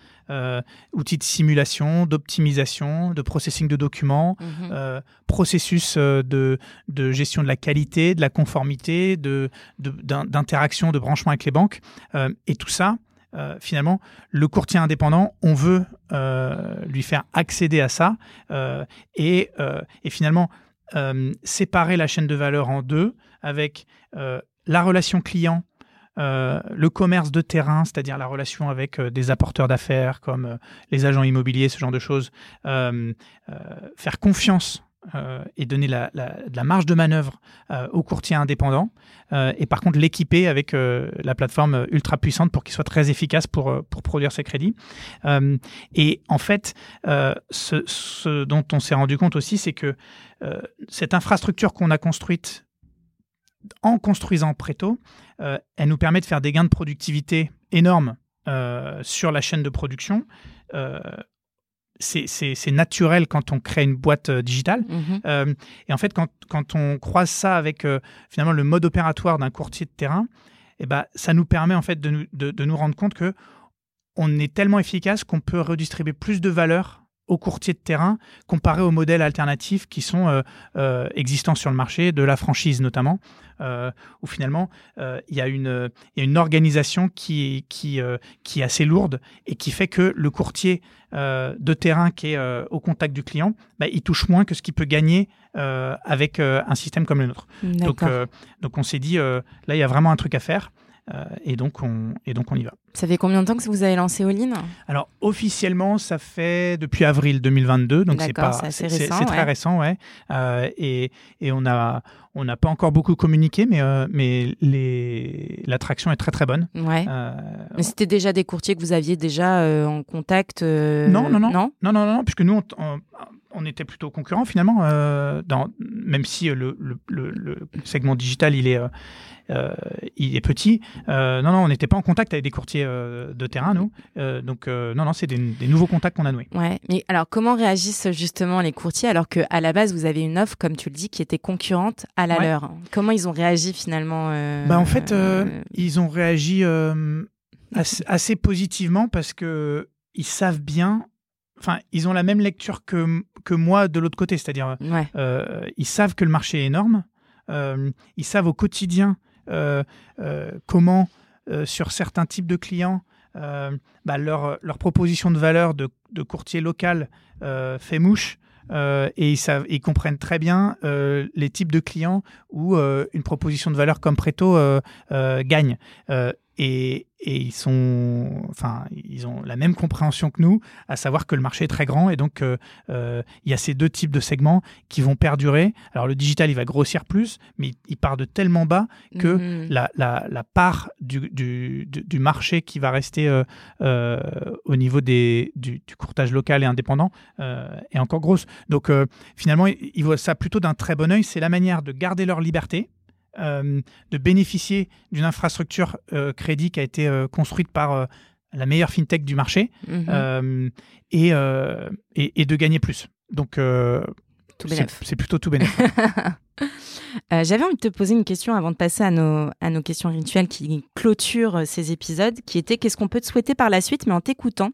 outils de simulation, d'optimisation, de processing de documents, mhm. processus de, de, gestion de la qualité, de la conformité, d'interaction, de, de, branchement avec les banques. et tout ça, finalement, le courtier indépendant, on veut lui faire accéder à ça. et, et, finalement, euh, séparer la chaîne de valeur en deux avec euh, la relation client, euh, le commerce de terrain, c'est-à-dire la relation avec des apporteurs d'affaires comme les agents immobiliers, ce genre de choses, faire confiance et donner la, de la marge de manœuvre aux courtiers indépendants, et par contre l'équiper avec la plateforme ultra puissante pour qu'il soit très efficace pour, produire ses crédits. et en fait, ce, ce, dont on s'est rendu compte aussi, c'est que euh, cette infrastructure qu'on a construite en construisant Preto, euh, elle nous permet de faire des gains de productivité énormes euh, sur la chaîne de production. C'est naturel quand on crée une boîte digitale. Mhm. et en fait, quand, quand, on croise ça avec finalement le mode opératoire d'un courtier de terrain, eh ben, ça nous permet en fait de nous, de, de nous rendre compte que on est tellement efficace qu'on peut redistribuer plus de valeur aux courtiers de terrain comparé aux modèles alternatifs qui sont euh, euh, existants sur le marché, de la franchise notamment, euh, où finalement il y, a une, une organisation qui, qui, qui est assez lourde et qui fait que le courtier de terrain qui est au contact du client, bah, il touche moins que ce qu'il peut gagner avec un système comme le nôtre. Donc, donc on s'est dit, là il y a vraiment un truc à faire. Euh, et, donc on, et donc on y va. Ça fait combien de temps que vous avez lancé All-in Alors officiellement, ça fait depuis avril 2022, donc c'est pas c'est très récent, ouais. Euh, et, et on a on n'a pas encore beaucoup communiqué, mais euh, mais les l'attraction est très très bonne. Ouais. mais c'était déjà des courtiers que vous aviez déjà en contact non, non, non, non, non, non, non, puisque nous on, on était plutôt concurrents finalement, dans, même si le, le, le, segment digital il est, euh, il est petit. Euh, non, non, on n'était pas en contact avec des courtiers euh, de terrain, nous. donc, non, non, c'est des, nouveaux contacts qu'on a noués. Ouais, mais alors, comment réagissent justement les courtiers alors qu'à la base, vous avez une offre, comme tu le dis, qui était concurrente à la leur? Comment ils ont réagi finalement bah, En fait, ils ont réagi assez, positivement parce que ils savent bien enfin, ils ont la même lecture que, que moi de l'autre côté, c'est-à-dire, ils savent que le marché est énorme, ils savent au quotidien euh, euh, comment, euh, sur certains types de clients, bah, leur, leur, proposition de valeur de, de courtier local fait mouche. et ils, savent, ils, comprennent très bien les types de clients où une proposition de valeur comme Preto gagne. Et, et, ils sont, enfin, ils ont la même compréhension que nous, à savoir que le marché est très grand et donc euh, euh, il y a ces deux types de segments qui vont perdurer. Alors le digital, il va grossir plus, mais il, part de tellement bas que Mhm. la, la, la part du, du, du- du marché qui va rester euh, au niveau des, du, du courtage local et indépendant est encore grosse. Donc finalement, ils ils voient ça plutôt d'un très bon œil. C'est la manière de garder leur liberté, euh, de bénéficier d'une infrastructure euh, crédit qui a été euh, construite par la meilleure fintech du marché Mhm. et, et, et de gagner plus. Donc c'est plutôt tout bénéfique. <laughs> Euh, J'avais envie de te poser une question avant de passer à nos, à nos questions rituelles qui clôturent ces épisodes, qui était qu'est-ce qu'on peut te souhaiter par la suite, mais en t'écoutant,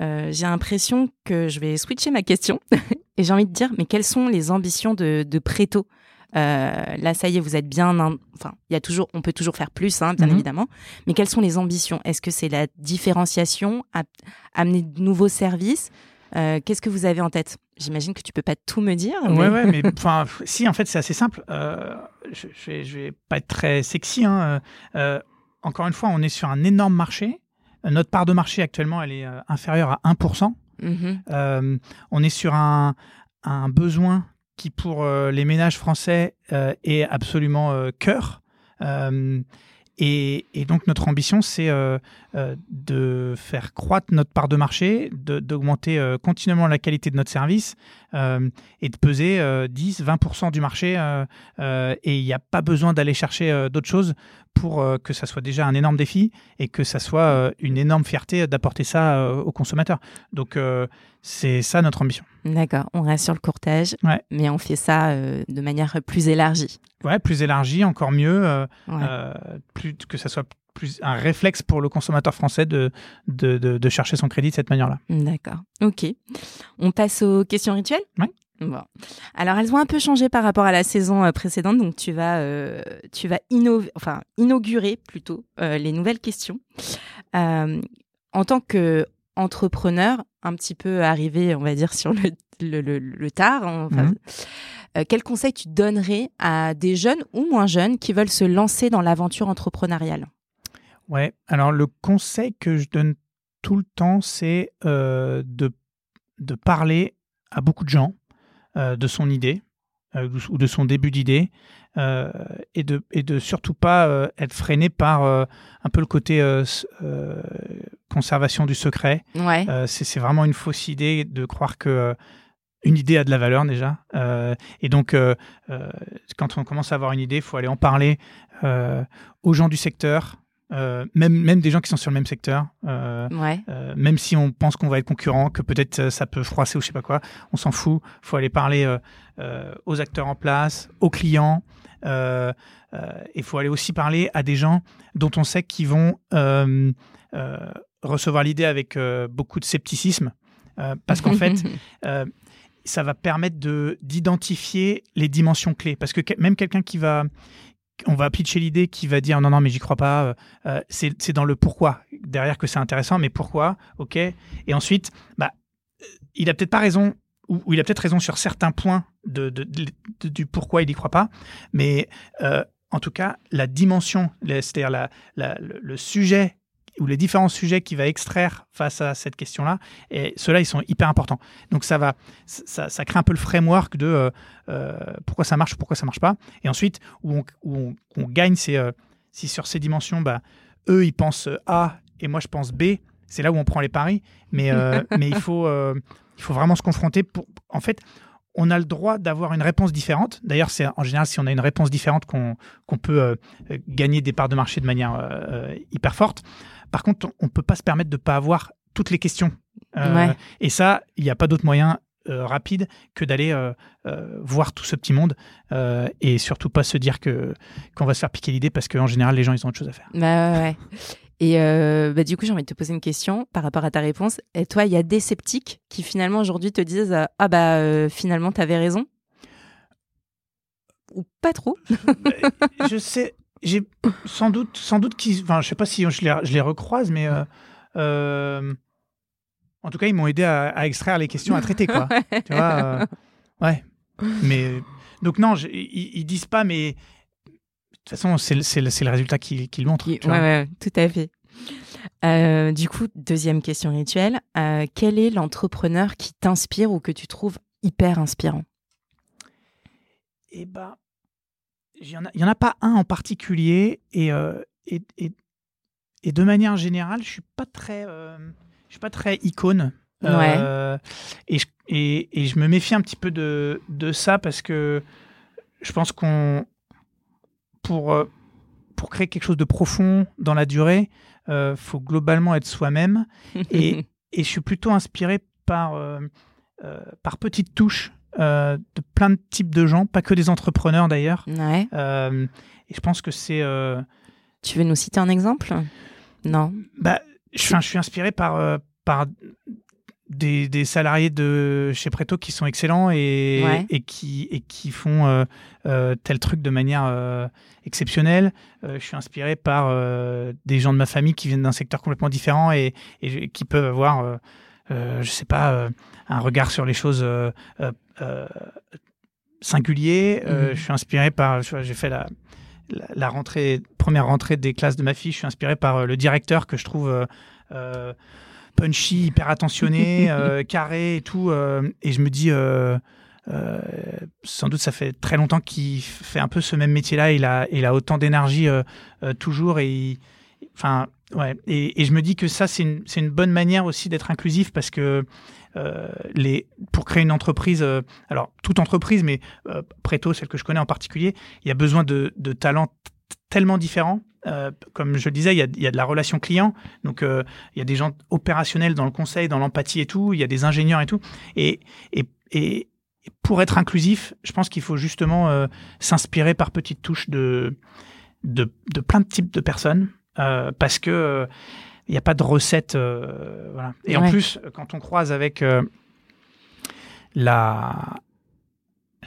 euh, j'ai l'impression que je vais switcher ma question <laughs> et j'ai envie de dire, mais quelles sont les ambitions de, de Préto Là, ça y est, vous êtes bien. in- Enfin, il y a toujours, on peut toujours faire plus, hein, bien Mhm. évidemment. Mais quelles sont les ambitions? Est-ce que c'est la différenciation, amener de nouveaux services? Euh, Qu'est-ce que vous avez en tête? J'imagine que tu peux pas tout me dire. mais- Ouais, mais <laughs> enfin, si, en fait, c'est assez simple. Euh, je, je vais, je vais pas être très sexy. hein. Euh, euh, encore une fois, on est sur un énorme marché. Euh, Notre part de marché actuellement, elle est euh, inférieure à 1%. Mhm. Euh, on est sur un, un besoin qui, pour euh, les ménages français, euh, est absolument euh, cœur. Et, et donc, notre ambition, c'est de faire croître notre part de marché, d'augmenter continuellement la qualité de notre service et de peser euh, 10-20% du marché. et il n'y a pas besoin d'aller chercher d'autres choses pour euh, que ça soit déjà un énorme défi et que ça soit euh, une énorme fierté d'apporter ça euh, aux consommateurs. Donc, c'est ça notre ambition. D'accord, on reste sur le courtage, Ouais. mais on fait ça euh, de manière plus élargie. Ouais, plus élargi, encore mieux, euh, Ouais. euh, plus, que ça soit plus un réflexe pour le consommateur français de, de, de- de chercher son crédit de cette manière-là. D'accord, ok. On passe aux questions rituelles? Ouais. Bon. Alors, elles ont un peu changé par rapport à la saison euh, précédente, donc tu vas, euh, tu vas innover, enfin, inaugurer plutôt euh, les nouvelles questions. Euh, en tant qu'entrepreneur, un petit peu arrivé, on va dire, sur le, le, le- le tard, hein, enfin, euh, quel conseil tu donnerais à des jeunes ou moins jeunes qui veulent se lancer dans l'aventure entrepreneuriale? Ouais, alors le conseil que je donne tout le temps, c'est de, de parler à beaucoup de gens de son idée euh, ou de son début d'idée euh, et, de, et de surtout pas euh, être freiné par euh, un peu le côté euh, euh, conservation du secret. Ouais. Euh, c'est vraiment une fausse idée de croire que euh, une idée a de la valeur déjà. Euh, et donc, euh, euh, quand on commence à avoir une idée, il faut aller en parler euh, aux gens du secteur, euh, même, même des gens qui sont sur le même secteur. euh, Ouais. euh, même si on pense qu'on va être concurrent, que peut-être ça peut froisser ou je sais pas quoi, on s'en fout. Il faut aller parler aux acteurs en place, aux clients. euh, Il faut aller aussi parler à des gens dont on sait qu'ils vont recevoir l'idée avec beaucoup de scepticisme. parce qu'en fait, <laughs> ça va permettre de d'identifier les dimensions clés. Parce que- même quelqu'un qui va, on va pitcher l'idée, qui va dire non non mais j'y crois pas, euh, euh, c'est dans le pourquoi derrière que c'est intéressant, mais pourquoi, ok. Et ensuite, bah, euh, il a peut-être pas raison ou, il a peut-être raison sur certains points de, du pourquoi il y croit pas, mais en tout cas la dimension, c'est-à-dire la, le sujet ou les différents sujets qu'il va extraire face à cette question-là, et ceux-là, ils sont hyper importants. Donc ça va, ça, ça crée un peu le framework de euh, euh, pourquoi ça marche, pourquoi ça marche pas. Et ensuite, où on, où on- où on gagne, c'est euh, si sur ces dimensions, bah, eux, ils pensent A et moi, je pense B. C'est là où on prend les paris. Mais, <laughs> mais il, faut, il faut vraiment se confronter. Pour... En fait, on a le droit d'avoir une réponse différente. D'ailleurs, c'est en général si on a une réponse différente qu'on peut euh, gagner des parts de marché de manière euh, euh, hyper forte. Par contre, on ne peut pas se permettre de ne pas avoir toutes les questions. Euh, Ouais. Et ça, il n'y a pas d'autre moyen rapide que d'aller voir tout ce petit monde et surtout pas se dire que qu'on va se faire piquer l'idée parce qu'en général, les gens, ils ont autre chose à faire. Bah ouais, ouais. Et euh, bah, du coup, j'ai envie de te poser une question par rapport à ta réponse. Et toi, il y a des sceptiques qui finalement aujourd'hui te disent euh, Ah bah euh, finalement, t'avais raison? Ou pas trop? Je sais, j'ai sans doute, sans doute qu'ils, enfin, je sais pas si je les, je les recroise, mais euh, en tout cas, ils m'ont aidé à, à extraire les questions à traiter, quoi. <laughs> tu vois, ouais. Mais donc non, ils disent pas, mais toute façon, c'est le, résultat qu'il montre. Oui, ouais, tout à fait. Euh, du coup, deuxième question rituelle. Euh, quel est l'entrepreneur qui t'inspire ou que tu trouves hyper inspirant? Eh ben, il n'y en, a pas un en particulier. Et, euh, et, et, de manière générale, je ne suis, pas très, je suis pas très icône. Ouais. et, je, et, je me méfie un petit peu de, de ça parce que je pense qu'on. Pour, pour créer quelque chose de profond dans la durée, il euh, faut globalement être soi-même. <laughs> et, et, je suis plutôt inspiré par, euh, euh, par petites touches de plein de types de gens, pas que des entrepreneurs d'ailleurs. Ouais. et je pense que c'est. Tu veux nous citer un exemple? Non. Bah, je, je suis inspiré par, par des, salariés de chez Preto qui sont excellents et, et, qui, et qui font euh, euh, tel truc de manière euh, exceptionnelle. je suis inspiré par des gens de ma famille qui viennent d'un secteur complètement différent et, et qui peuvent avoir, je sais pas, un regard sur les choses singulier. Mhm. Je suis inspiré par, j'ai fait la, la, rentrée, première rentrée des classes de ma fille, je suis inspiré par le directeur que je trouve punchy, hyper attentionné, <laughs> euh, carré et tout. Euh, et je me dis, euh, sans doute, ça fait très longtemps qu'il fait un peu ce même métier-là. Il a, il a autant d'énergie toujours. Et, enfin, ouais. Et, je me dis que ça, c'est une, une, bonne manière aussi d'être inclusif parce que les, pour créer une entreprise, alors toute entreprise, mais Préto, celle que je connais en particulier, il y a besoin de, de talents tellement différents euh, comme je le disais, il y, a, de la relation client. Donc, euh, il y a des gens opérationnels dans le conseil, dans l'empathie et tout. Il y a des ingénieurs et tout. Et, et, pour être inclusif, je pense qu'il faut justement euh, s'inspirer par petites touches de, de, plein de types de personnes. parce que il n'y a pas de recette. voilà. Et en plus, quand on croise avec la,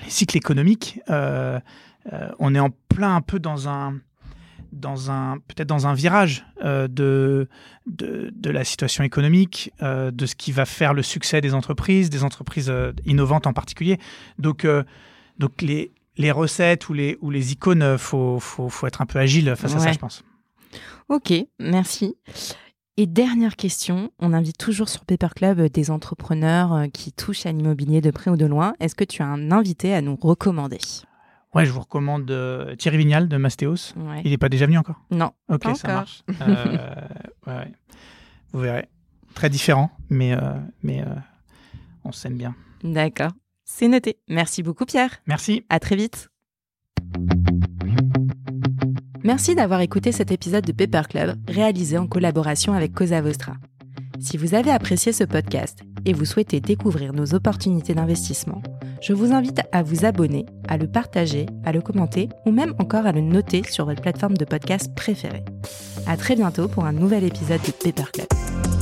les cycles économiques, on est en plein un peu dans un dans un peut-être dans un virage euh, de, de, la situation économique, euh, de ce qui va faire le succès des entreprises, des entreprises euh, innovantes en particulier. Donc donc les les recettes ou les ou les icônes, faut faut, faut être un peu agile face à ça, je pense. Ok, merci. Et dernière question, on invite toujours sur Paper Club des entrepreneurs qui touchent à l'immobilier de près ou de loin. Est-ce que tu as un invité à nous recommander? Ouais, je vous recommande euh, Thierry Vignal de Mastéos. Il n'est pas déjà venu encore? Non. Ok, ça marche. Euh, <laughs> ouais, Vous verrez. Très différent, mais, euh, mais on s'aime bien. D'accord. C'est noté. Merci beaucoup, Pierre. Merci. À très vite. Merci d'avoir écouté cet épisode de Paper Club réalisé en collaboration avec Cosa Vostra. Si vous avez apprécié ce podcast et vous souhaitez découvrir nos opportunités d'investissement, je vous invite à vous abonner, à le partager, à le commenter ou même encore à le noter sur votre plateforme de podcast préférée. À très bientôt pour un nouvel épisode de Paper Club.